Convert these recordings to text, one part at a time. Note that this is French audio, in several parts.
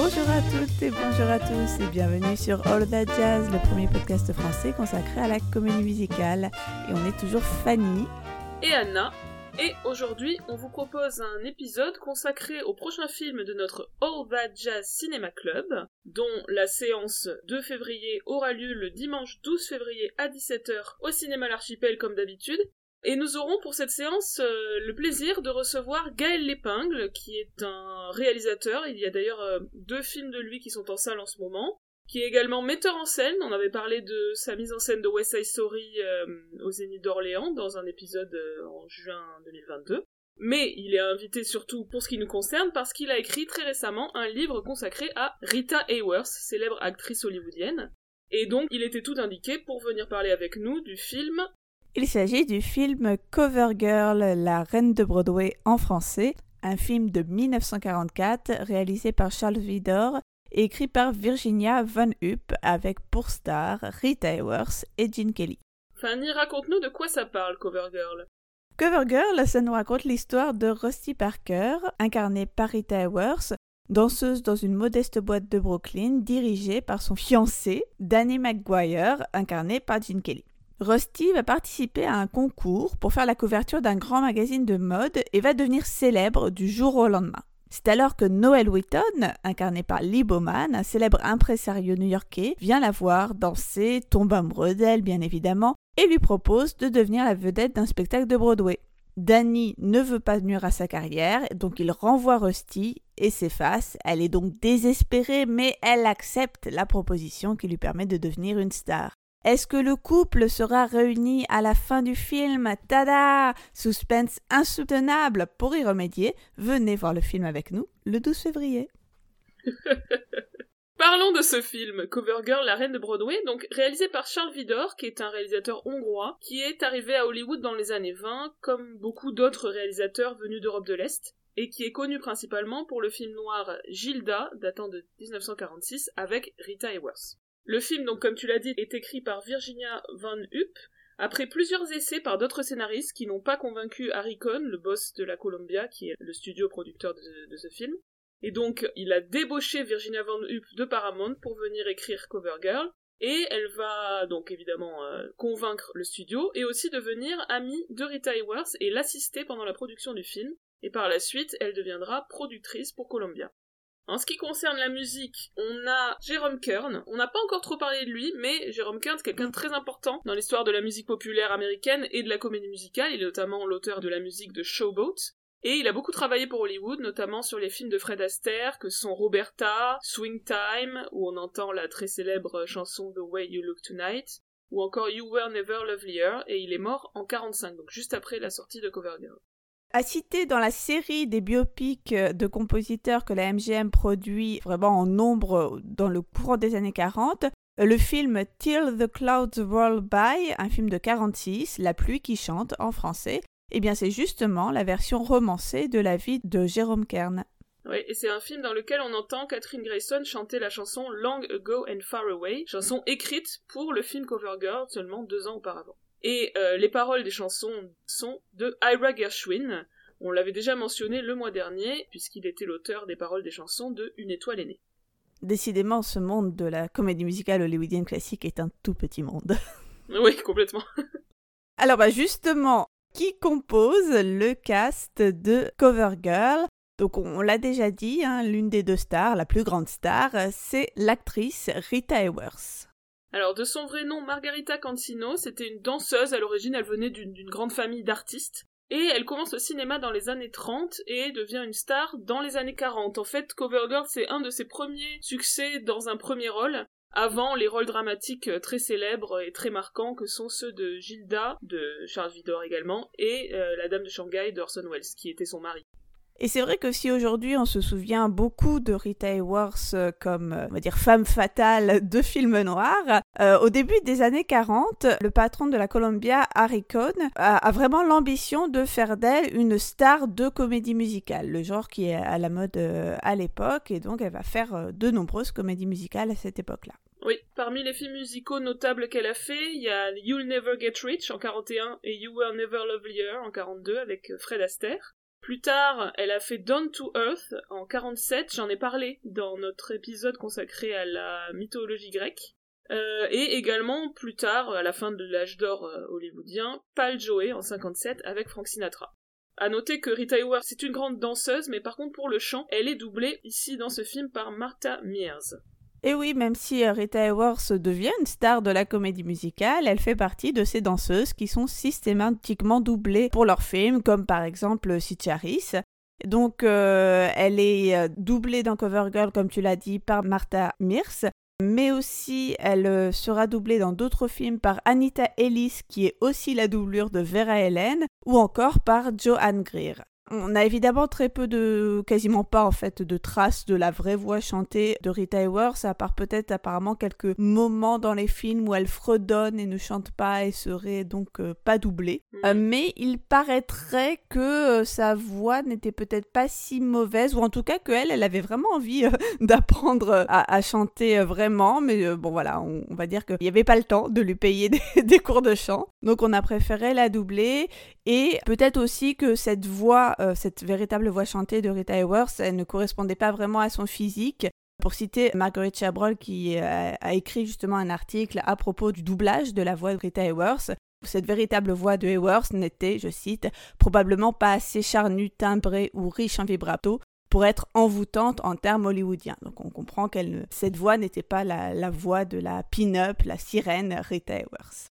Bonjour à toutes et bonjour à tous et bienvenue sur All That Jazz, le premier podcast français consacré à la comédie musicale. Et on est toujours Fanny et Anna. Et aujourd'hui, on vous propose un épisode consacré au prochain film de notre All That Jazz Cinema Club, dont la séance 2 février aura lieu le dimanche 12 février à 17h au cinéma L'Archipel comme d'habitude, et nous aurons pour cette séance euh, le plaisir de recevoir Gaël Lépingle, qui est un réalisateur. Il y a d'ailleurs euh, deux films de lui qui sont en salle en ce moment. Qui est également metteur en scène. On avait parlé de sa mise en scène de West Side Story euh, au Zénith d'Orléans dans un épisode en juin 2022. Mais il est invité surtout pour ce qui nous concerne parce qu'il a écrit très récemment un livre consacré à Rita Hayworth, célèbre actrice hollywoodienne. Et donc il était tout indiqué pour venir parler avec nous du film il s'agit du film Cover Girl, la reine de Broadway en français, un film de 1944 réalisé par Charles Vidor et écrit par Virginia Van Hupp avec pour star Rita Hayworth et Gene Kelly. Fanny, raconte-nous de quoi ça parle, Cover Girl. Cover Girl, ça nous raconte l'histoire de Rusty Parker, incarnée par Rita Hayworth, danseuse dans une modeste boîte de Brooklyn, dirigée par son fiancé, Danny McGuire, incarné par Gene Kelly. Rusty va participer à un concours pour faire la couverture d'un grand magazine de mode et va devenir célèbre du jour au lendemain. C'est alors que Noel Witton, incarné par Lee Bowman, un célèbre impresario new-yorkais, vient la voir danser, tombe amoureux d'elle bien évidemment, et lui propose de devenir la vedette d'un spectacle de Broadway. Danny ne veut pas nuire à sa carrière, donc il renvoie Rusty et s'efface. Elle est donc désespérée, mais elle accepte la proposition qui lui permet de devenir une star. Est-ce que le couple sera réuni à la fin du film? Tada Suspense insoutenable Pour y remédier, venez voir le film avec nous le 12 février. Parlons de ce film, Covergirl, la reine de Broadway, donc réalisé par Charles Vidor, qui est un réalisateur hongrois, qui est arrivé à Hollywood dans les années 20, comme beaucoup d'autres réalisateurs venus d'Europe de l'Est, et qui est connu principalement pour le film noir Gilda, datant de 1946, avec Rita Hayworth. Le film, donc comme tu l'as dit, est écrit par Virginia Van Hupp, après plusieurs essais par d'autres scénaristes qui n'ont pas convaincu Harry Cohn, le boss de la Columbia, qui est le studio producteur de, ce film. Et donc, il a débauché Virginia Van Hupp de Paramount pour venir écrire Covergirl. Et elle va donc évidemment euh, convaincre le studio et aussi devenir amie de Rita Hayworth et l'assister pendant la production du film. Et par la suite, elle deviendra productrice pour Columbia. En ce qui concerne la musique, on a Jérôme Kern. On n'a pas encore trop parlé de lui, mais Jérôme Kern, est quelqu'un de très important dans l'histoire de la musique populaire américaine et de la comédie musicale. Il est notamment l'auteur de la musique de Showboat. Et il a beaucoup travaillé pour Hollywood, notamment sur les films de Fred Astaire, que sont Roberta, Swing Time, où on entend la très célèbre chanson The Way You Look Tonight, ou encore You Were Never Lovelier, et il est mort en 45, donc juste après la sortie de Covergirl. À citer dans la série des biopics de compositeurs que la MGM produit vraiment en nombre dans le courant des années 40, le film Till the Clouds Roll By, un film de 46, La pluie qui chante en français, eh bien c'est justement la version romancée de la vie de Jérôme Kern. Oui, et c'est un film dans lequel on entend Catherine Grayson chanter la chanson Long Ago and Far Away, chanson écrite pour le film Covergirl seulement deux ans auparavant. Et euh, les paroles des chansons sont de Ira Gershwin. On l'avait déjà mentionné le mois dernier, puisqu'il était l'auteur des paroles des chansons de Une étoile aînée. Décidément, ce monde de la comédie musicale hollywoodienne classique est un tout petit monde. oui, complètement. Alors, bah justement, qui compose le cast de Cover Girl? Donc on, l'a déjà dit, hein, l'une des deux stars, la plus grande star, c'est l'actrice Rita Hayworth. Alors, de son vrai nom, Margarita Cancino, c'était une danseuse. À l'origine, elle venait d'une grande famille d'artistes. Et elle commence au cinéma dans les années 30 et devient une star dans les années 40. En fait, Covergirl, c'est un de ses premiers succès dans un premier rôle, avant les rôles dramatiques très célèbres et très marquants que sont ceux de Gilda, de Charles Vidor également, et euh, La Dame de Shanghai d'Orson Welles, qui était son mari. Et c'est vrai que si aujourd'hui on se souvient beaucoup de Rita Hayworth euh, comme, euh, on va dire, femme fatale de films noirs, euh, au début des années 40, le patron de la Columbia, Harry Cohn, a, vraiment l'ambition de faire d'elle une star de comédie musicale, le genre qui est à la mode à l'époque, et donc elle va faire de nombreuses comédies musicales à cette époque-là. Oui, parmi les films musicaux notables qu'elle a fait, il y a You'll Never Get Rich en 41 et You Were Never Lovelier en 42 avec Fred Astaire. Plus tard, elle a fait Down to Earth en 47, j'en ai parlé dans notre épisode consacré à la mythologie grecque. Euh, et également, plus tard, à la fin de l'âge d'or euh, hollywoodien, Pal Joey en 57 avec Frank Sinatra. À noter que Rita Hayworth c'est une grande danseuse, mais par contre pour le chant, elle est doublée ici dans ce film par Martha Mears. Et oui, même si euh, Rita Hayworth devient une star de la comédie musicale, elle fait partie de ces danseuses qui sont systématiquement doublées pour leurs films, comme par exemple Sitch Harris. Donc, elle est doublée dans Cover Girl, comme tu l'as dit, par Martha Mears mais aussi elle euh, sera doublée dans d'autres films par Anita Ellis, qui est aussi la doublure de Vera Ellen, ou encore par Joanne Greer. On a évidemment très peu de, quasiment pas en fait, de traces de la vraie voix chantée de Rita Hayworth, à part peut-être apparemment quelques moments dans les films où elle fredonne et ne chante pas et serait donc euh, pas doublée. Mm. Euh, mais il paraîtrait que euh, sa voix n'était peut-être pas si mauvaise, ou en tout cas qu'elle, elle avait vraiment envie d'apprendre à, chanter vraiment, mais bon voilà, on, va dire qu'il n'y avait pas le temps de lui payer des cours de chant, donc on a préféré la doubler, et peut-être aussi que cette voix euh, cette véritable voix chantée de Rita Hayworth, ne correspondait pas vraiment à son physique. Pour citer Marguerite Chabrol qui euh, a écrit justement un article à propos du doublage de la voix de Rita Hayworth, cette véritable voix de Hayworth n'était, je cite, probablement pas assez charnue, timbrée ou riche en vibrato pour être envoûtante en termes hollywoodiens. Donc on comprend que cette voix n'était pas la, la voix de la pin-up, la sirène Rita Hayworth.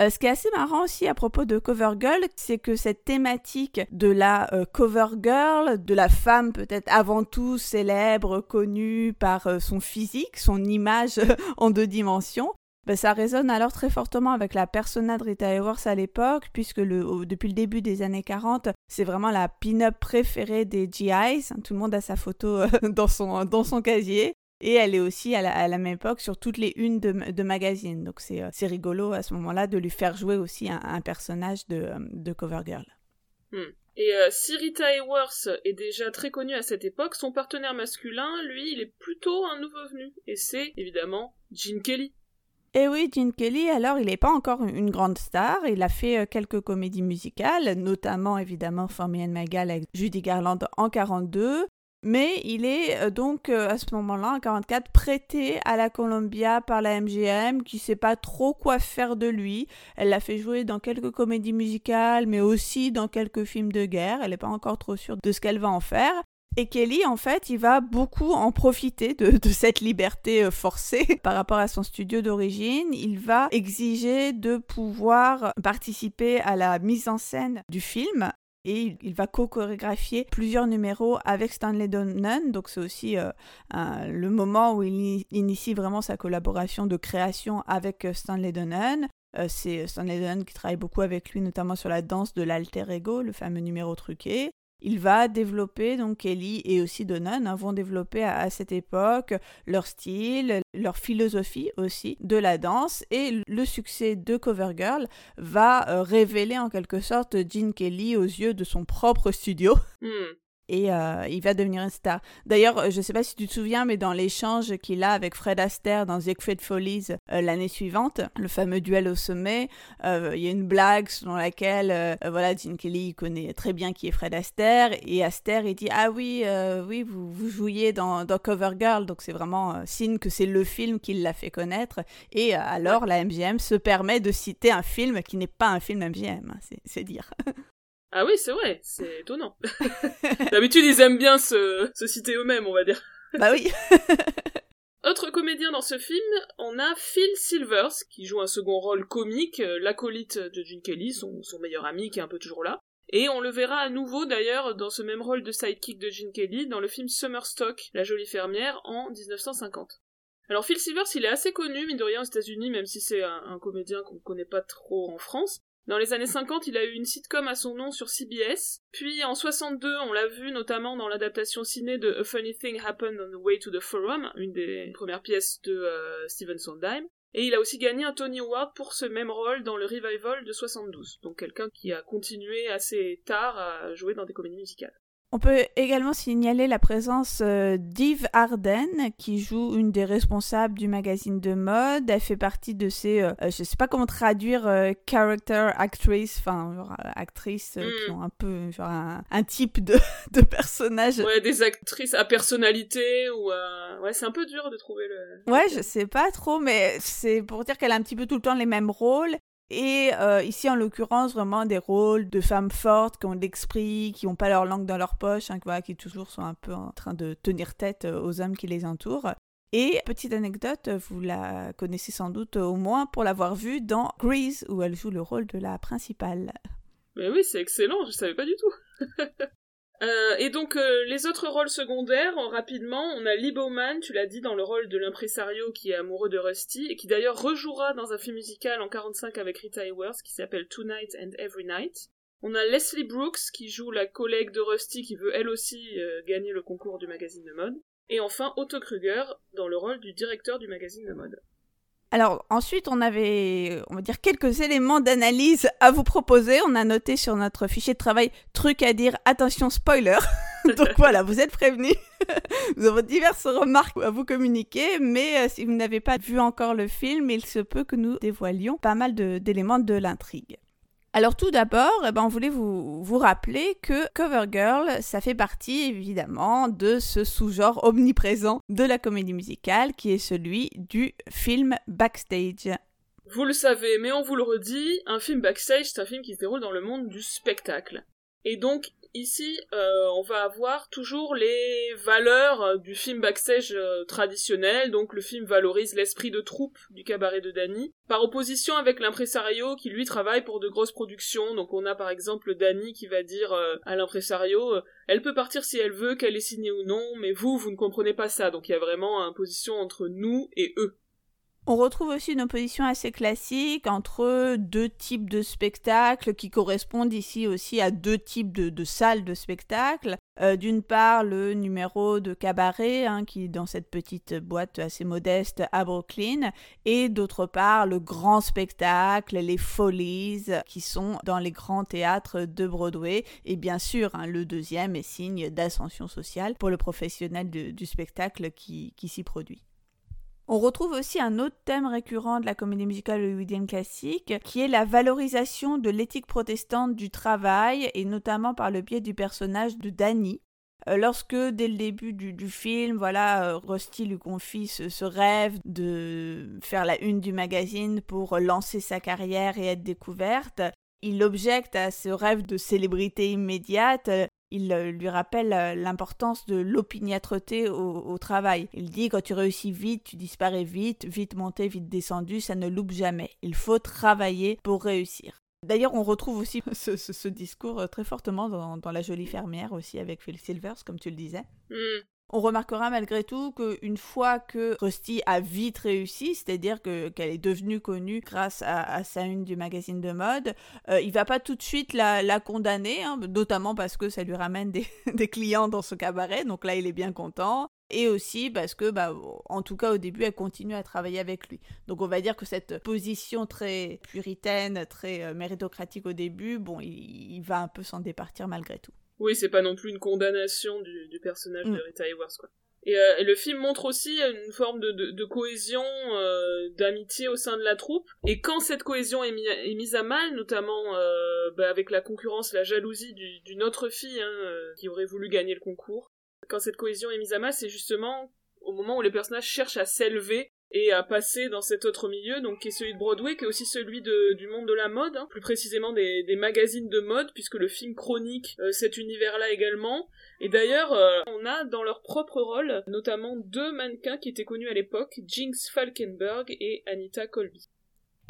Euh, ce qui est assez marrant aussi à propos de Cover Girl, c'est que cette thématique de la euh, Cover Girl, de la femme peut-être avant tout célèbre, connue par euh, son physique, son image en deux dimensions, ben, ça résonne alors très fortement avec la persona de Rita Hayworth à l'époque, puisque le, depuis le début des années 40, c'est vraiment la pin-up préférée des GIs. Tout le monde a sa photo dans, son, dans son casier. Et elle est aussi à la, même époque sur toutes les unes de, magazines. Donc euh, c'est rigolo à ce moment-là de lui faire jouer aussi un, personnage de, euh, de Covergirl. Hmm. Et euh, si Rita Hayworth est déjà très connue à cette époque, son partenaire masculin, lui, il est plutôt un nouveau venu. Et c'est évidemment Gene Kelly. Et eh oui, Gene Kelly, alors il n'est pas encore une grande star. Il a fait quelques comédies musicales, notamment évidemment For Me and My avec Judy Garland en 42. Mais il est euh, donc euh, à ce moment-là, en 44, prêté à la Columbia par la MGM qui sait pas trop quoi faire de lui. Elle l'a fait jouer dans quelques comédies musicales, mais aussi dans quelques films de guerre. Elle n'est pas encore trop sûre de ce qu'elle va en faire. Et Kelly, en fait, il va beaucoup en profiter de, de, cette liberté euh, forcée par rapport à son studio d'origine. Il va exiger de pouvoir participer à la mise en scène du film et il va co-chorégraphier plusieurs numéros avec Stanley Donen. Donc c'est aussi euh, le moment où il initie vraiment sa collaboration de création avec euh, Stanley Donen. Euh, c'est Stanley Donen qui travaille beaucoup avec lui, notamment sur la danse de l'alter ego, le fameux numéro truqué. Il va développer, donc Kelly et aussi Donan hein, vont développer à, cette époque leur style, leur philosophie aussi de la danse et le succès de Covergirl va euh, révéler en quelque sorte Gene Kelly aux yeux de son propre studio. Hmm et euh, il va devenir une star. D'ailleurs, euh, je ne sais pas si tu te souviens, mais dans l'échange qu'il a avec Fred Astaire dans Ziegfeld Follies euh, l'année suivante, le fameux duel au sommet, il y a une blague selon laquelle, voilà, Gene Kelly connaît très bien qui est Fred Astaire, et Astaire, il dit, ah oui, oui, vous, vous jouiez dans, dans Cover Girl, donc c'est vraiment signe que c'est le film qui l'a fait connaître, et alors la MGM se permet de citer un film qui n'est pas un film MGM, hein, c'est dire. Ah oui, c'est vrai, c'est étonnant. D'habitude, ils aiment bien se, se citer eux-mêmes, on va dire. Bah oui. Autre comédien dans ce film, on a Phil Silvers, qui joue un second rôle comique, euh, l'acolyte de Gene Kelly, son, son meilleur ami qui est un peu toujours là. Et on le verra à nouveau d'ailleurs dans ce même rôle de sidekick de Gene Kelly dans le film Summerstock, La jolie fermière, en 1950. Alors Phil Silvers, il est assez connu, mine de rien, aux États-Unis, même si c'est un, un comédien qu'on connaît pas trop en France. Dans les années 50, il a eu une sitcom à son nom sur CBS. Puis en 62, on l'a vu notamment dans l'adaptation ciné de A Funny Thing Happened on the Way to the Forum, une des premières pièces de euh, Steven Sondheim. Et il a aussi gagné un Tony Award pour ce même rôle dans le revival de 72. Donc quelqu'un qui a continué assez tard à jouer dans des comédies musicales. On peut également signaler la présence euh, d'Yves Arden, qui joue une des responsables du magazine de mode. Elle fait partie de ces, euh, je sais pas comment traduire, euh, character actrice, enfin, actrices qui hmm. ont un peu genre, un, type de, de personnage. Ouais, des actrices à personnalité, ou ouais, c'est un peu dur de trouver le. Ouais, je sais pas trop, mais c'est pour dire qu'elle a un petit peu tout le temps les mêmes rôles. Et euh, ici, en l'occurrence, vraiment des rôles de femmes fortes qui ont de l'esprit, qui n'ont pas leur langue dans leur poche, hein, qui toujours sont un peu en train de tenir tête euh, aux hommes qui les entourent. Et petite anecdote, vous la connaissez sans doute au moins pour l'avoir vue dans Grease, où elle joue le rôle de la principale. Mais oui, c'est excellent, je savais pas du tout. Euh, et donc euh, les autres rôles secondaires, rapidement, on a Lee Bowman, tu l'as dit, dans le rôle de l'impresario qui est amoureux de Rusty, et qui d'ailleurs rejouera dans un film musical en 45 avec Rita Hayworth qui s'appelle Tonight and Every Night. On a Leslie Brooks qui joue la collègue de Rusty qui veut elle aussi euh, gagner le concours du magazine de mode. Et enfin Otto Kruger dans le rôle du directeur du magazine de mode. Alors ensuite, on avait, on va dire, quelques éléments d'analyse à vous proposer. On a noté sur notre fichier de travail truc à dire, attention spoiler. Donc voilà, vous êtes prévenus. nous avons diverses remarques à vous communiquer, mais euh, si vous n'avez pas vu encore le film, il se peut que nous dévoilions pas mal d'éléments de l'intrigue. Alors tout d'abord, eh ben, on voulait vous, vous rappeler que Covergirl, ça fait partie évidemment de ce sous-genre omniprésent de la comédie musicale qui est celui du film backstage. Vous le savez, mais on vous le redit, un film backstage, c'est un film qui se déroule dans le monde du spectacle. Et donc, ici, euh, on va avoir toujours les valeurs euh, du film backstage euh, traditionnel. Donc, le film valorise l'esprit de troupe du cabaret de Danny, par opposition avec l'impresario qui lui travaille pour de grosses productions. Donc, on a par exemple Danny qui va dire à l'impresario elle peut partir si elle veut, qu'elle est signée ou non, mais vous, vous ne comprenez pas ça. Donc, il y a vraiment une position entre nous et eux. On retrouve aussi une opposition assez classique entre deux types de spectacles qui correspondent ici aussi à deux types de, salles de spectacle. Euh, d'une part, le numéro de cabaret, hein, qui est dans cette petite boîte assez modeste à Brooklyn, et d'autre part, le grand spectacle, les folies, qui sont dans les grands théâtres de Broadway. Et bien sûr, hein, le deuxième est signe d'ascension sociale pour le professionnel du spectacle qui s'y produit. On retrouve aussi un autre thème récurrent de la comédie musicale hollywoodienne classique, qui est la valorisation de l'éthique protestante du travail, et notamment par le biais du personnage de Danny. Euh, lorsque, dès le début du, film, voilà, euh, Rusty lui confie ce, rêve de faire la une du magazine pour lancer sa carrière et être découverte, il objecte à ce rêve de célébrité immédiate il euh, lui rappelle euh, l'importance de l'opiniâtreté au, travail. Il dit quand tu réussis vite, tu disparais vite, vite monté, vite descendu, ça ne loupe jamais. Il faut travailler pour réussir. D'ailleurs, on retrouve aussi ce, discours euh, très fortement dans, La jolie fermière aussi avec Phil Silvers, comme tu le disais. Mm. On remarquera malgré tout qu'une fois que Rusty a vite réussi, c'est-à-dire que qu'elle est devenue connue grâce à, sa une du magazine de mode, euh, il va pas tout de suite la, condamner, hein, notamment parce que ça lui ramène des, clients dans ce cabaret, donc là il est bien content. Et aussi parce que, bah, en tout cas au début, elle continue à travailler avec lui. Donc on va dire que cette position très puritaine, très euh, méritocratique au début, bon, il va un peu s'en départir malgré tout. Oui, c'est pas non plus une condamnation du, personnage de mm. Rita Hayworth, quoi. Euh, et, le film montre aussi une forme de, cohésion, euh, d'amitié au sein de la troupe. Et quand cette cohésion est, mise à mal, notamment euh, bah, avec la concurrence, la jalousie d'une autre fille hein, qui aurait voulu gagner le concours, quand cette cohésion est mise à mal, c'est justement au moment où les personnages cherchent à s'élever et à passer dans cet autre milieu, donc qui est celui de Broadway, qui est aussi celui du monde de la mode, hein, plus précisément des, des, magazines de mode, puisque le film chronique euh, cet univers-là également. Et d'ailleurs, euh, on a dans leur propre rôle, notamment deux mannequins qui étaient connus à l'époque, Jinx Falkenberg et Anita Colby.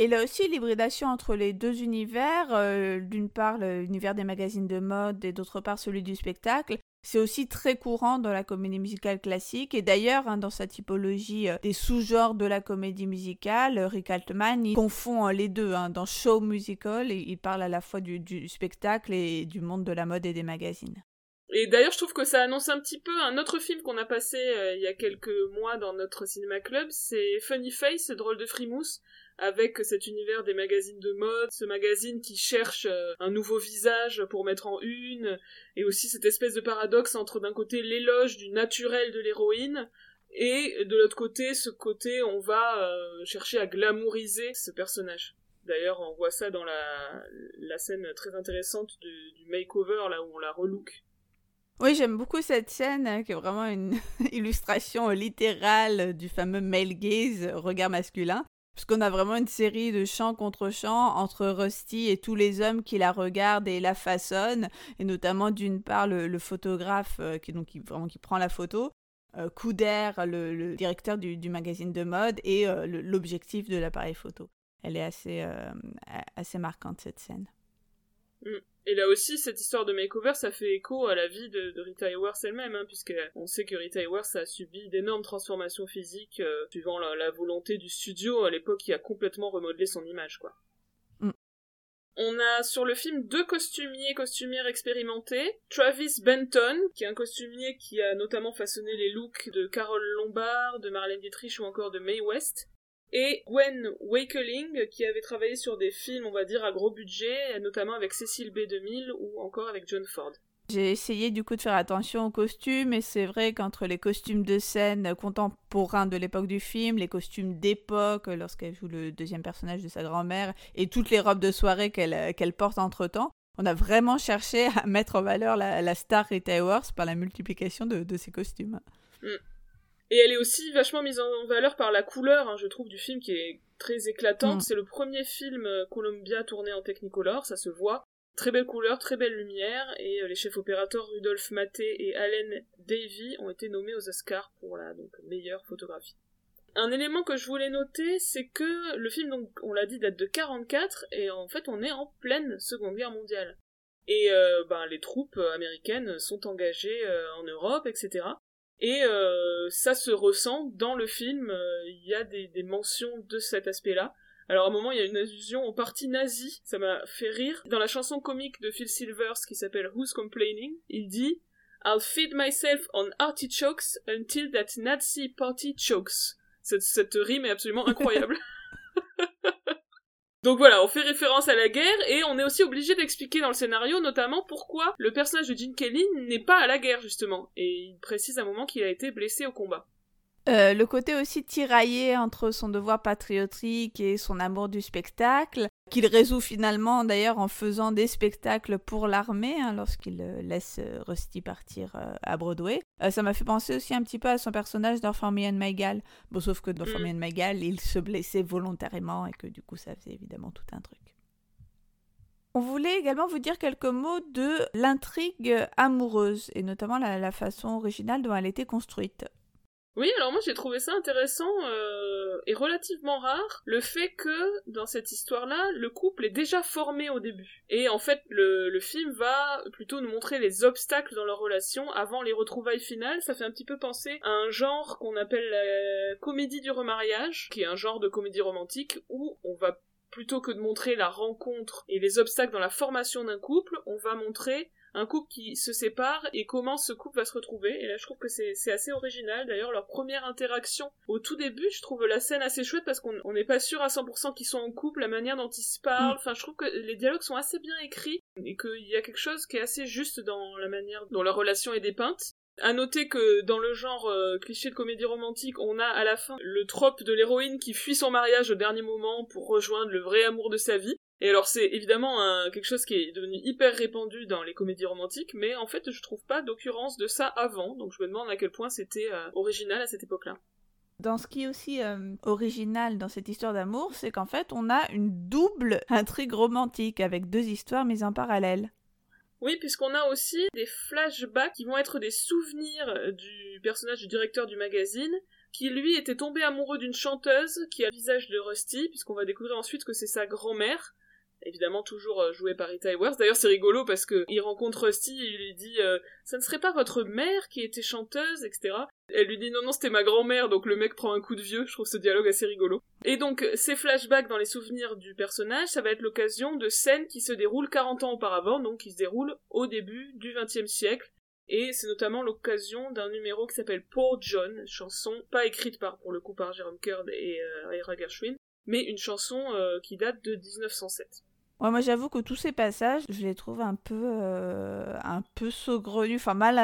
Et là aussi, l'hybridation entre les deux univers, euh, d'une part l'univers des magazines de mode et d'autre part celui du spectacle, c'est aussi très courant dans la comédie musicale classique et d'ailleurs hein, dans sa typologie euh, des sous-genres de la comédie musicale, euh, Rick Altman confond euh, les deux. Hein. dans show musical, il parle à la fois du, spectacle et du monde de la mode et des magazines. Et d'ailleurs, je trouve que ça annonce un petit peu un autre film qu'on a passé euh, il y a quelques mois dans notre cinéma club, c'est Funny Face, drôle de frimousse, avec cet univers des magazines de mode, ce magazine qui cherche euh, un nouveau visage pour mettre en une, et aussi cette espèce de paradoxe entre d'un côté l'éloge du naturel de l'héroïne, et de l'autre côté, ce côté on va euh, chercher à glamouriser ce personnage. D'ailleurs, on voit ça dans la, scène très intéressante du, du makeover, là où on la relook. Oui, j'aime beaucoup cette scène hein, qui est vraiment une illustration littérale du fameux male gaze, regard masculin. Puisqu'on a vraiment une série de chants contre chants entre Rusty et tous les hommes qui la regardent et la façonnent, et notamment d'une part le, photographe euh, qui, donc, vraiment, qui prend la photo, euh, Couder, le, directeur du, magazine de mode, et euh, l'objectif de l'appareil photo. Elle est assez, assez marquante cette scène. Mm. Et là aussi, cette histoire de makeover, ça fait écho à la vie de, Rita Hayworth elle-même, hein, puisque on sait que Rita Hayworth a subi d'énormes transformations physiques euh, suivant la, volonté du studio à l'époque qui a complètement remodelé son image, quoi. Mm. On a sur le film deux costumiers, costumières expérimentés. Travis Benton, qui est un costumier qui a notamment façonné les looks de Carole Lombard, de Marlène Dietrich ou encore de Mae West et Gwen Wakeling qui avait travaillé sur des films, on va dire, à gros budget, notamment avec Cécile B2000 ou encore avec John Ford. J'ai essayé du coup de faire attention aux costumes et c'est vrai qu'entre les costumes de scène contemporains de l'époque du film, les costumes d'époque lorsqu'elle joue le deuxième personnage de sa grand-mère et toutes les robes de soirée qu'elle qu'elle porte entre-temps, on a vraiment cherché à mettre en valeur la, star Rita Hayworth par la multiplication de, de ses costumes. Mm. Et elle est aussi vachement mise en valeur par la couleur, hein, je trouve, du film qui est très éclatante. Mm. C'est le premier film euh, Columbia tourné en Technicolor, ça se voit. Très belle couleur, très belle lumière, et euh, les chefs opérateurs Rudolph Maté et Allen Davy ont été nommés aux Oscars pour la donc, meilleure photographie. Un élément que je voulais noter, c'est que le film, donc, on l'a dit, date de 44, et en fait, on est en pleine Seconde Guerre mondiale. Et euh, ben, les troupes américaines sont engagées en Europe, etc. Et euh, ça se ressent dans le film, euh, il y a des, mentions de cet aspect-là. Alors à un moment, il y a une allusion au parti nazi, ça m'a fait rire. Dans la chanson comique de Phil Silvers qui s'appelle Who's Complaining, il dit I'll feed myself on artichokes until that Nazi party chokes. Cette rime est absolument incroyable. Donc voilà, on fait référence à la guerre et on est aussi obligé d'expliquer dans le scénario notamment pourquoi le personnage de Gene Kelly n'est pas à la guerre justement. Et il précise à un moment qu'il a été blessé au combat. Euh, le côté aussi tiraillé entre son devoir patriotique et son amour du spectacle, qu'il résout finalement d'ailleurs en faisant des spectacles pour l'armée hein, lorsqu'il euh, laisse euh, Rusty partir à Broadway. ça m'a fait penser aussi un petit peu à son personnage dans For Me and My Gal. Bon, sauf que dans For Me mm. and My Gal, il se blessait volontairement et que du coup ça faisait évidemment tout un truc. On voulait également vous dire quelques mots de l'intrigue amoureuse et notamment la façon originale dont elle était construite. Oui, alors moi j'ai trouvé ça intéressant euh, et relativement rare, le fait que dans cette histoire-là, le couple est déjà formé au début. Et en fait, le, le, film va plutôt nous montrer les obstacles dans leur relation avant les retrouvailles finales. Ça fait un petit peu penser à un genre qu'on appelle la comédie du remariage, qui est un genre de comédie romantique où on va plutôt que de montrer la rencontre et les obstacles dans la formation d'un couple, on va montrer un couple qui se sépare et comment ce couple va se retrouver. Et là, je trouve que c'est assez original. D'ailleurs, leur première interaction au tout début, je trouve la scène assez chouette parce qu'on n'est pas sûr à 100% qu'ils sont en couple, la manière dont ils se parlent. Mm. Enfin, je trouve que les dialogues sont assez bien écrits et qu'il y a quelque chose qui est assez juste dans la manière dont leur relation est dépeinte. À noter que dans le genre euh, cliché de comédie romantique, on a à la fin le trope de l'héroïne qui fuit son mariage au dernier moment pour rejoindre le vrai amour de sa vie. Et alors c'est évidemment quelque chose qui est devenu hyper répandu dans les comédies romantiques, mais en fait je trouve pas d'occurrence de ça avant, donc je me demande à quel point c'était euh, original à cette époque-là. Dans ce qui est aussi euh, original dans cette histoire d'amour, c'est qu'en fait on a une double intrigue romantique avec deux histoires mises en parallèle. Oui, puisqu'on a aussi des flashbacks qui vont être des souvenirs du personnage du directeur du magazine, qui lui était tombé amoureux d'une chanteuse qui a le visage de Rusty, puisqu'on va découvrir ensuite que c'est sa grand-mère, évidemment toujours euh, joué par Rita Hayworth. D'ailleurs, c'est rigolo parce que il rencontre Rusty et il lui dit euh, "Ça ne serait pas votre mère qui était chanteuse, etc." Elle lui dit "Non, non, c'était ma grand-mère." Donc le mec prend un coup de vieux. Je trouve ce dialogue assez rigolo. Et donc ces flashbacks dans les souvenirs du personnage, ça va être l'occasion de scènes qui se déroulent 40 ans auparavant, donc qui se déroulent au début du XXe siècle. Et c'est notamment l'occasion d'un numéro qui s'appelle Poor John, chanson pas écrite par, pour le coup, par Jerome Kern et euh, Ira Gershwin, mais une chanson euh, qui date de 1907. Ouais, moi j'avoue que tous ces passages, je les trouve un peu, euh, un peu saugrenus, enfin mal,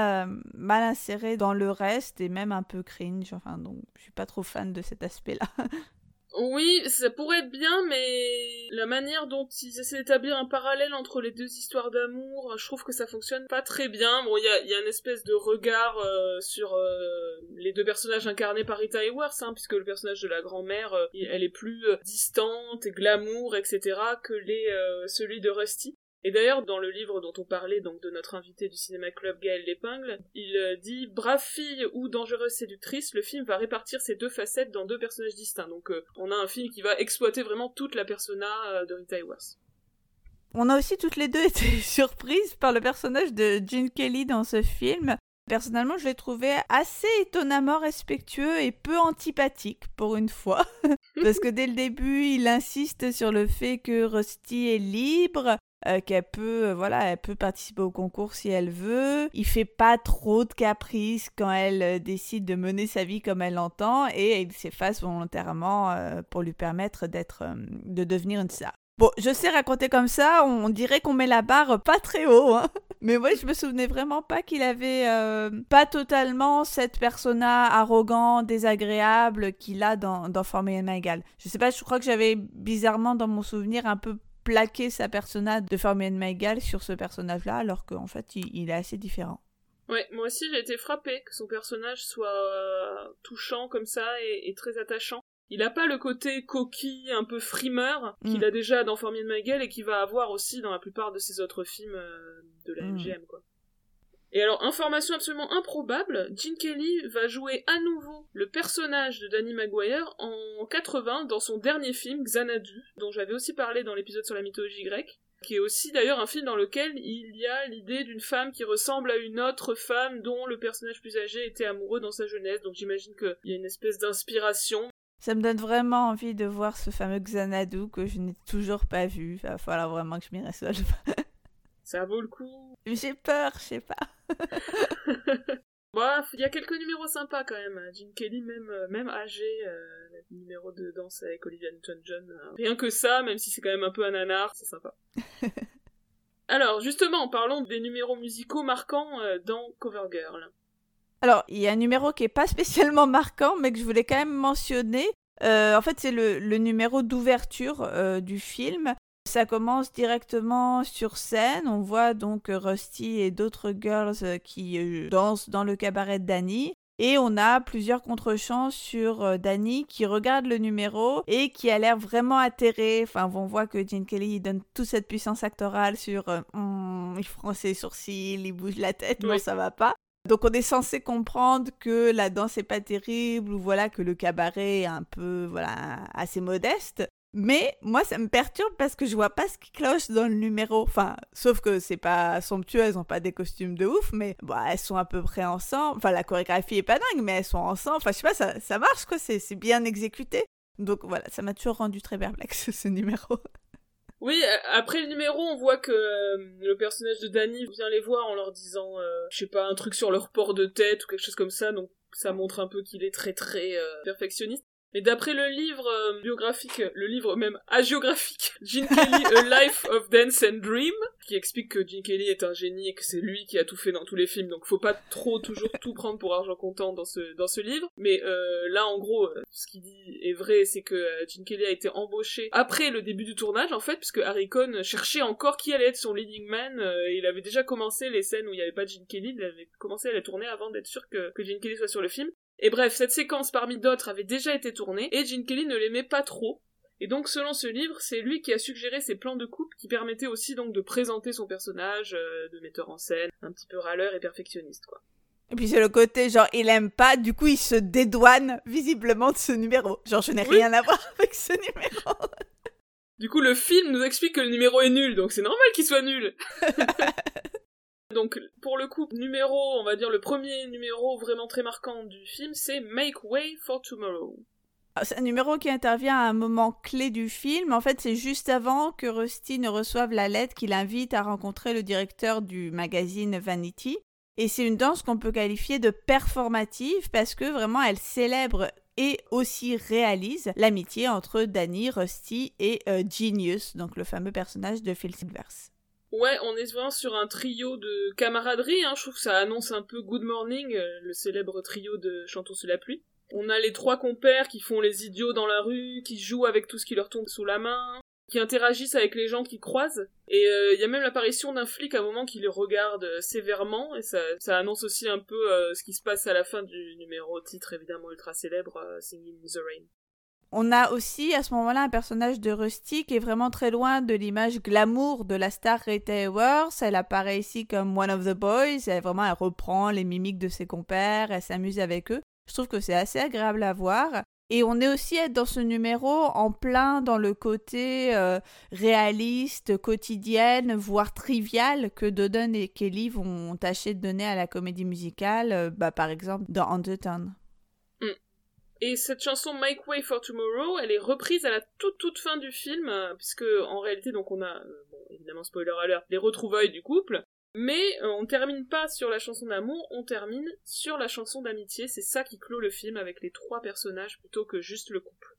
mal insérés dans le reste et même un peu cringe. Enfin, donc je suis pas trop fan de cet aspect-là. Oui, ça pourrait être bien, mais la manière dont ils essaient d'établir un parallèle entre les deux histoires d'amour, je trouve que ça fonctionne pas très bien. Bon, il y a, y a une espèce de regard euh, sur euh, les deux personnages incarnés par Rita Hayworth, hein, puisque le personnage de la grand-mère, euh, elle est plus distante et glamour, etc., que les celui de Rusty. Et d'ailleurs, dans le livre dont on parlait, donc de notre invité du cinéma club Gaël Lépingle, il euh, dit Brave fille ou dangereuse séductrice, le film va répartir ces deux facettes dans deux personnages distincts. Donc euh, on a un film qui va exploiter vraiment toute la persona euh, de Rita Hayworth. On a aussi toutes les deux été surprises par le personnage de Gene Kelly dans ce film. Personnellement, je l'ai trouvé assez étonnamment respectueux et peu antipathique pour une fois. Parce que dès le début, il insiste sur le fait que Rusty est libre, euh, qu'elle peut, euh, voilà, elle peut participer au concours si elle veut. Il fait pas trop de caprices quand elle euh, décide de mener sa vie comme elle l'entend et il s'efface volontairement pour lui permettre d'être, de devenir une star. Bon, je sais raconter comme ça, on dirait qu'on met la barre pas très haut, hein. mais moi je me souvenais vraiment pas qu'il avait pas totalement cette persona arrogant, désagréable qu'il a dans, dans Magal. Je sais pas, je crois que j'avais bizarrement dans mon souvenir un peu plaquer sa personnage de Formian Maigal sur ce personnage-là, alors qu'en fait, il, est assez différent. Ouais, moi aussi j'ai été frappée que son personnage soit euh, touchant comme ça et, très attachant. Il a pas le côté coquille, un peu frimeur qu'il mm. a déjà dans Formian Maigal et qu'il va avoir aussi dans la plupart de ses autres films euh, de la MGM, quoi. Et alors, information absolument improbable, Gene Kelly va jouer à nouveau le personnage de Danny Maguire en 80 dans son dernier film, Xanadu, dont j'avais aussi parlé dans l'épisode sur la mythologie grecque qui est aussi d'ailleurs un film dans lequel il y a l'idée d'une femme qui ressemble à une autre femme dont le personnage plus âgé était amoureux dans sa jeunesse, donc j'imagine qu'il y a une espèce d'inspiration. Ça me donne vraiment envie de voir ce fameux Xanadu que je n'ai toujours pas vu, il va falloir vraiment que je m'y résolve. Ça vaut le coup. J'ai peur, je sais pas. Bref, il y a quelques numéros sympas quand même. Jim Kelly, même, euh, même âgé, euh, numéro de danse avec Olivia Newton-John. Euh, rien que ça, même si c'est quand même un peu un nanar, c'est sympa. Alors, justement, parlons des numéros musicaux marquants euh, dans Covergirl. Alors, il y a un numéro qui est pas spécialement marquant, mais que je voulais quand même mentionner. en fait, c'est le, le, numéro d'ouverture du film. Ça commence directement sur scène. On voit donc Rusty et d'autres girls euh, qui euh, dansent dans le cabaret de Danny. Et on a plusieurs contre-champs sur euh, Danny qui regarde le numéro et qui a l'air vraiment atterré. Enfin, on voit que Gene Kelly donne toute cette puissance actorale sur hmm, il fronce ses sourcils, il bouge la tête, non, ça va pas. Donc on est censé comprendre que la danse est pas terrible ou voilà que le cabaret est un peu voilà assez modeste. Mais moi, ça me perturbe parce que je vois pas ce qui cloche dans le numéro. Enfin, sauf que c'est pas somptueux, elles ont pas des costumes de ouf, mais bah, elles sont à peu près ensemble. Enfin, la chorégraphie est pas dingue, mais elles sont ensemble. Enfin, je sais pas, ça, marche quoi, c'est bien exécuté. Donc voilà, ça m'a toujours rendu très perplexe ce numéro. Oui, après le numéro, on voit que euh, le personnage de Danny vient les voir en leur disant, euh, je sais pas, un truc sur leur port de tête ou quelque chose comme ça, donc ça montre un peu qu'il est très très euh, perfectionniste. Mais d'après le livre euh, biographique, le livre même agiographique, Gene Kelly, A Life of Dance and Dream, qui explique que Gene Kelly est un génie et que c'est lui qui a tout fait dans tous les films, donc faut pas trop toujours tout prendre pour argent comptant dans ce dans ce livre. Mais euh, là, en gros, euh, ce qu'il dit est vrai, c'est que euh, Gene Kelly a été embauché après le début du tournage, en fait, puisque Harry Cohn cherchait encore qui allait être son leading man. il avait déjà commencé les scènes où il n'y avait pas Gene Kelly, il avait commencé à les tourner avant d'être sûr que, que Gene Kelly soit sur le film. Et bref, cette séquence parmi d'autres avait déjà été tournée, et Gene Kelly ne l'aimait pas trop. Et donc, selon ce livre, c'est lui qui a suggéré ces plans de coupe qui permettaient aussi donc de présenter son personnage euh, de metteur en scène, un petit peu râleur et perfectionniste, quoi. Et puis c'est le côté genre il aime pas, du coup il se dédouane visiblement de ce numéro. Genre je n'ai rien à voir avec ce numéro. du coup le film nous explique que le numéro est nul, donc c'est normal qu'il soit nul. Donc pour le coup, numéro, on va dire le premier numéro vraiment très marquant du film, c'est Make Way for Tomorrow. Ah, c'est un numéro qui intervient à un moment clé du film. En fait, c'est juste avant que Rusty ne reçoive la lettre qui l'invite à rencontrer le directeur du magazine Vanity. Et c'est une danse qu'on peut qualifier de performative parce que vraiment elle célèbre et aussi réalise l'amitié entre Danny, Rusty et euh, Genius, donc le fameux personnage de Phil Silvers. Ouais, on est vraiment sur un trio de camaraderie, hein. je trouve que ça annonce un peu Good Morning, euh, le célèbre trio de Chantons sous la pluie. On a les trois compères qui font les idiots dans la rue, qui jouent avec tout ce qui leur tombe sous la main, qui interagissent avec les gens qui croisent. Et euh, il y a même l'apparition d'un flic à un moment qui les regarde euh, sévèrement, et ça, annonce aussi un peu ce qui se passe à la fin du numéro titre évidemment ultra célèbre, Singing in the Rain. On a aussi à ce moment-là un personnage de Rusty qui est vraiment très loin de l'image glamour de la star Rita Hayworth. Elle apparaît ici comme one of the boys. Elle vraiment reprend les mimiques de ses compères. Elle s'amuse avec eux. Je trouve que c'est assez agréable à voir. Et on est aussi dans ce numéro en plein dans le côté euh, réaliste, quotidienne, voire trivial que Dodon et Kelly vont tâcher de donner à la comédie musicale, euh, bah, par exemple dans. Et cette chanson Make Way for Tomorrow, elle est reprise à la toute toute fin du film, euh, puisque en réalité donc on a, bon, évidemment spoiler alert, les retrouvailles du couple, mais euh, on termine pas sur la chanson d'amour, on termine sur la chanson d'amitié. C'est ça qui clôt le film avec les trois personnages plutôt que juste le couple.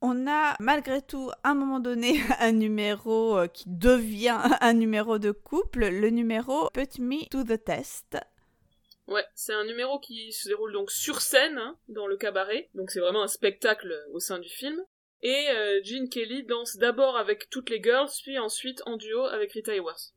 On a malgré tout à un moment donné un numéro euh, qui devient un numéro de couple, le numéro Put Me to the Test. Ouais, c'est un numéro qui se déroule donc sur scène, hein, dans le cabaret, donc c'est vraiment un spectacle au sein du film. Et euh, Gene Kelly danse d'abord avec toutes les girls, puis ensuite en duo avec Rita Hayworth.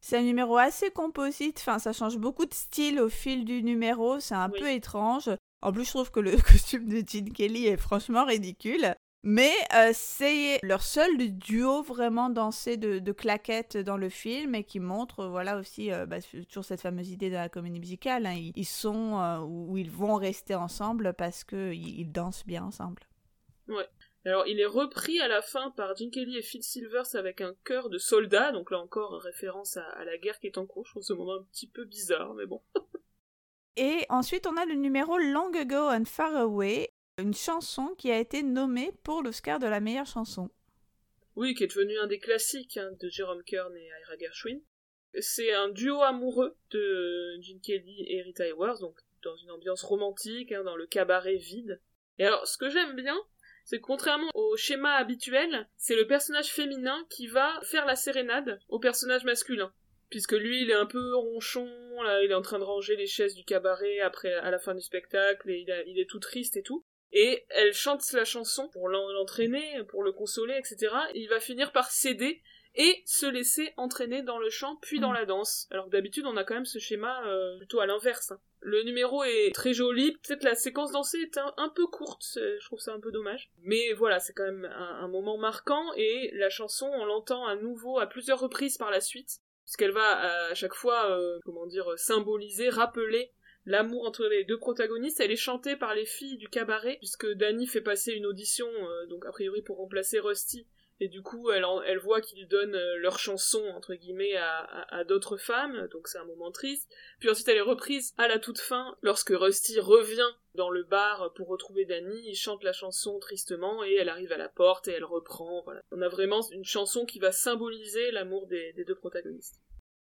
C'est un numéro assez composite, enfin ça change beaucoup de style au fil du numéro, c'est un peu étrange. En plus, je trouve que le costume de Gene Kelly est franchement ridicule. Mais euh, c'est leur seul duo vraiment dansé de, claquettes dans le film et qui montre, voilà aussi, euh, bah, toujours cette fameuse idée de la comédie musicale. Hein. Ils, sont euh, ou ils vont rester ensemble parce qu'ils ils dansent bien ensemble. Ouais. Alors, il est repris à la fin par Gene Kelly et Phil Silvers avec un cœur de soldat, donc là encore référence à, la guerre qui est en cours. Je trouve ce moment un petit peu bizarre, mais bon. et ensuite, on a le numéro Long Ago and Far Away, une chanson qui a été nommée pour l'Oscar de la meilleure chanson. Oui, qui est devenu un des classiques hein, de Jerome Kern et Ira Gershwin. C'est un duo amoureux de Gene Kelly et Rita Hayworth, donc dans une ambiance romantique, hein, dans le cabaret vide. Et alors, ce que j'aime bien, c'est que contrairement au schéma habituel, c'est le personnage féminin qui va faire la sérénade au personnage masculin. Puisque lui, il est un peu ronchon, là, il est en train de ranger les chaises du cabaret après, à la fin du spectacle, et il est tout triste et tout. Et elle chante la chanson pour l'entraîner, pour le consoler, etc. Et il va finir par céder et se laisser entraîner dans le chant puis dans mm. la danse. Alors que d'habitude on a quand même ce schéma euh, plutôt à l'inverse. Hein. Le numéro est très joli, peut-être la séquence dansée est un, peu courte, je trouve ça un peu dommage. Mais voilà, c'est quand même un, moment marquant et la chanson on l'entend à nouveau à plusieurs reprises par la suite, puisqu'elle va à chaque fois, euh, comment dire, symboliser, rappeler l'amour entre les deux protagonistes. Elle est chantée par les filles du cabaret, puisque Danny fait passer une audition, euh, donc a priori pour remplacer Rusty, et du coup elle, elle voit qu'ils donnent euh, leur chanson entre guillemets à, d'autres femmes donc c'est un moment triste. Puis ensuite elle est reprise à la toute fin lorsque Rusty revient dans le bar pour retrouver Danny il chante la chanson tristement et elle arrive à la porte et elle reprend voilà. On a vraiment une chanson qui va symboliser l'amour des deux protagonistes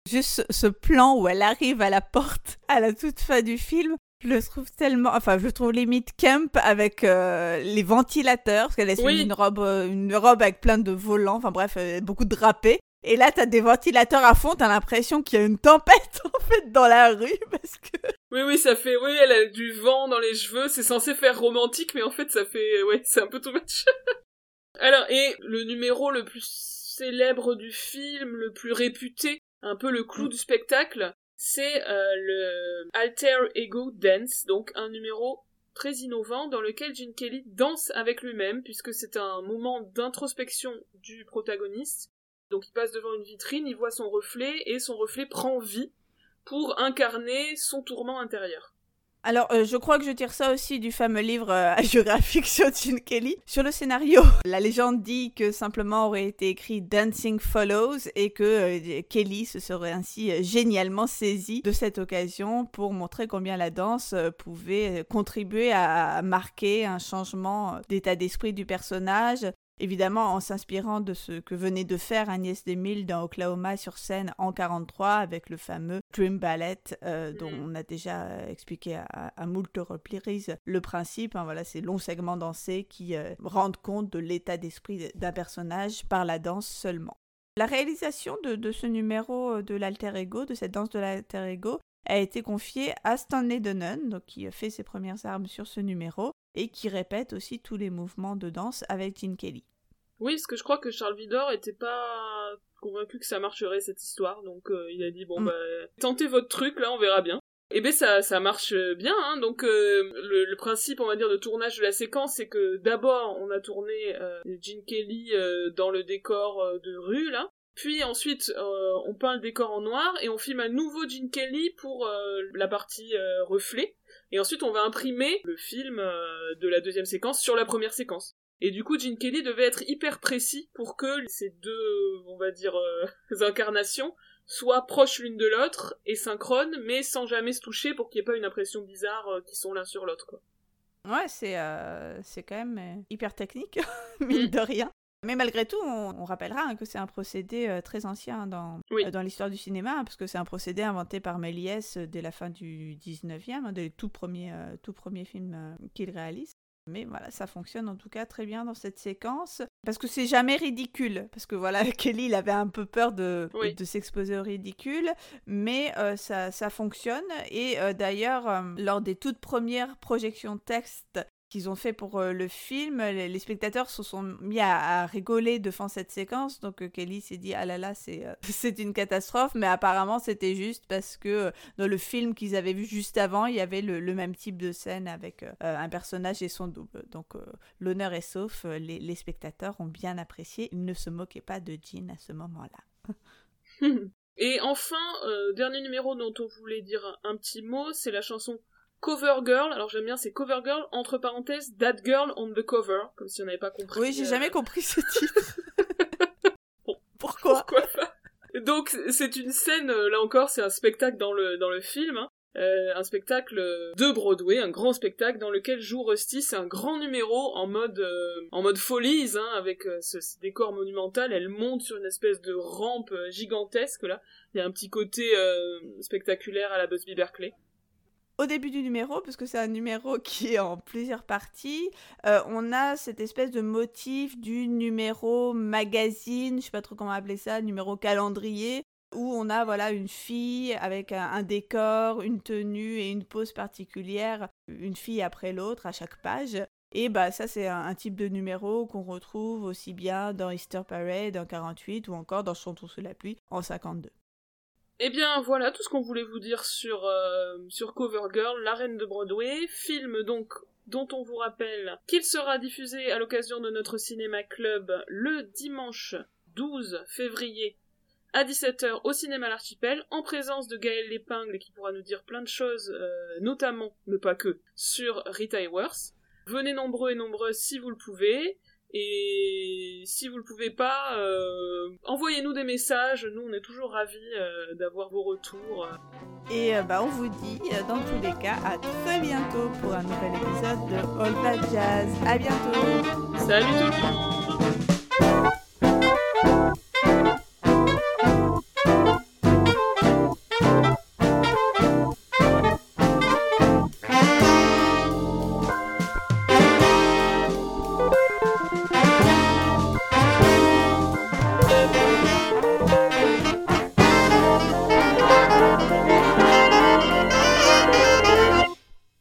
Juste ce plan où elle arrive à la porte à la toute fin du film, je le trouve tellement, enfin, je le trouve limite camp avec euh, les ventilateurs, parce qu'elle a une robe, euh, une robe avec plein de volants, enfin bref, euh, beaucoup de drapés. Et là, t'as des ventilateurs à fond, t'as l'impression qu'il y a une tempête en fait dans la rue, parce que. Oui, oui, ça fait, oui, elle a du vent dans les cheveux, c'est censé faire romantique, mais en fait, ça fait, ouais, c'est un peu too much. Alors, et le numéro le plus célèbre du film, le plus réputé, un peu le clou mm. du spectacle, c'est euh, le Alter Ego Dance, donc un numéro très innovant dans lequel Gene Kelly danse avec lui-même, puisque c'est un moment d'introspection du protagoniste. Donc il passe devant une vitrine, il voit son reflet, et son reflet prend vie pour incarner son tourment intérieur. Alors, euh, je crois que je tire ça aussi du fameux livre euh, géographique sur Gene Kelly. Sur le scénario, la légende dit que simplement aurait été écrit Dancing Follows et que euh, Kelly se serait ainsi génialement saisi de cette occasion pour montrer combien la danse pouvait contribuer à marquer un changement d'état d'esprit du personnage, évidemment en s'inspirant de ce que venait de faire Agnès Demille dans Oklahoma sur scène en 43 avec le fameux Dream Ballet euh, dont mm. on a déjà expliqué à, à moult reprises le principe. Hein, voilà, ces longs segments dansés qui euh, rendent compte de l'état d'esprit d'un personnage par la danse seulement. La réalisation de, de ce numéro de l'alter ego, de cette danse de l'alter ego, a été confiée à Stanley Donen, donc qui fait ses premières armes sur ce numéro, et qui répète aussi tous les mouvements de danse avec Gene Kelly. Oui, parce que je crois que Charles Vidor était pas convaincu que ça marcherait cette histoire, donc euh, il a dit bon mm. bah tentez votre truc là, on verra bien. Et eh ben ça ça marche bien, hein. donc euh, le, principe on va dire de tournage de la séquence c'est que d'abord on a tourné euh, Gene Kelly euh, dans le décor de rue là, puis ensuite, on peint le décor en noir et on filme un nouveau Gene Kelly pour la partie reflet. Et ensuite, on va imprimer le film de la deuxième séquence sur la première séquence. Et du coup, Gene Kelly devait être hyper précis pour que ces deux, on va dire, euh, incarnations soient proches l'une de l'autre et synchrones, mais sans jamais se toucher pour qu'il n'y ait pas une impression bizarre euh, qu'ils sont l'un sur l'autre, quoi. Ouais, c'est euh, c'est quand même hyper technique, mine mm. de rien. Mais malgré tout, on, rappellera hein, que c'est un procédé très ancien dans, dans l'histoire du cinéma, hein, parce que c'est un procédé inventé par Méliès dès la fin du 19e, hein, dès les tout premiers, tout premiers films qu'il réalise. Mais voilà, ça fonctionne en tout cas très bien dans cette séquence. Parce que c'est jamais ridicule. Parce que voilà, Kelly, il avait un peu peur de, de s'exposer au ridicule. Mais euh, ça, ça, fonctionne. Et euh, d'ailleurs, euh, lors des toutes premières projections texte qu'ils ont fait pour euh, le film, les, spectateurs se sont mis à, rigoler devant cette séquence. Donc euh, Kelly s'est dit ah là là c'est euh, c'est une catastrophe, mais apparemment c'était juste parce que dans le film qu'ils avaient vu juste avant, il y avait le, même type de scène avec un personnage et son double. Donc l'honneur est sauf, les, les, spectateurs ont bien apprécié. Ils ne se moquaient pas de Jean à ce moment-là. et enfin, dernier numéro dont on voulait dire un petit mot, c'est la chanson Cover Girl, alors j'aime bien, c'est Cover Girl, entre parenthèses, That Girl on the Cover, comme si on n'avait pas compris. Oui, j'ai euh, jamais compris ce titre. Pourquoi, Pourquoi Donc, c'est une scène, euh, là encore, c'est un spectacle dans le, dans le film, hein. euh, un spectacle de Broadway, un grand spectacle dans lequel joue Rusty, c'est un grand numéro en mode, en mode folie, hein, avec ce, décor monumental, elle monte sur une espèce de rampe gigantesque, là. Il y a un petit côté spectaculaire à la Busby Berkeley au début du numéro, parce que c'est un numéro qui est en plusieurs parties, euh, on a cette espèce de motif du numéro magazine, je sais pas trop comment appeler ça, numéro calendrier, où on a voilà une fille avec un, décor, une tenue et une pose particulière, une fille après l'autre à chaque page. Et bah ça c'est un, type de numéro qu'on retrouve aussi bien dans Easter Parade en 48 ou encore dans Chantons sous la pluie en 52. Eh bien voilà tout ce qu'on voulait vous dire sur, euh, Covergirl, la reine de Broadway, film donc dont on vous rappelle qu'il sera diffusé à l'occasion de notre cinéma club le dimanche 12 février à 17h au cinéma L'Archipel, en présence de Gaël Lépingle qui pourra nous dire plein de choses, euh, notamment, mais pas que, sur Rita Hayworth. Venez nombreux et nombreuses si vous le pouvez. Et si vous le pouvez pas, euh, envoyez-nous des messages. Nous, on est toujours ravis euh, d'avoir vos retours. Et euh, bah, on vous dit, dans tous les cas, à très bientôt pour un nouvel épisode de All That Jazz. À bientôt. Salut tout le monde.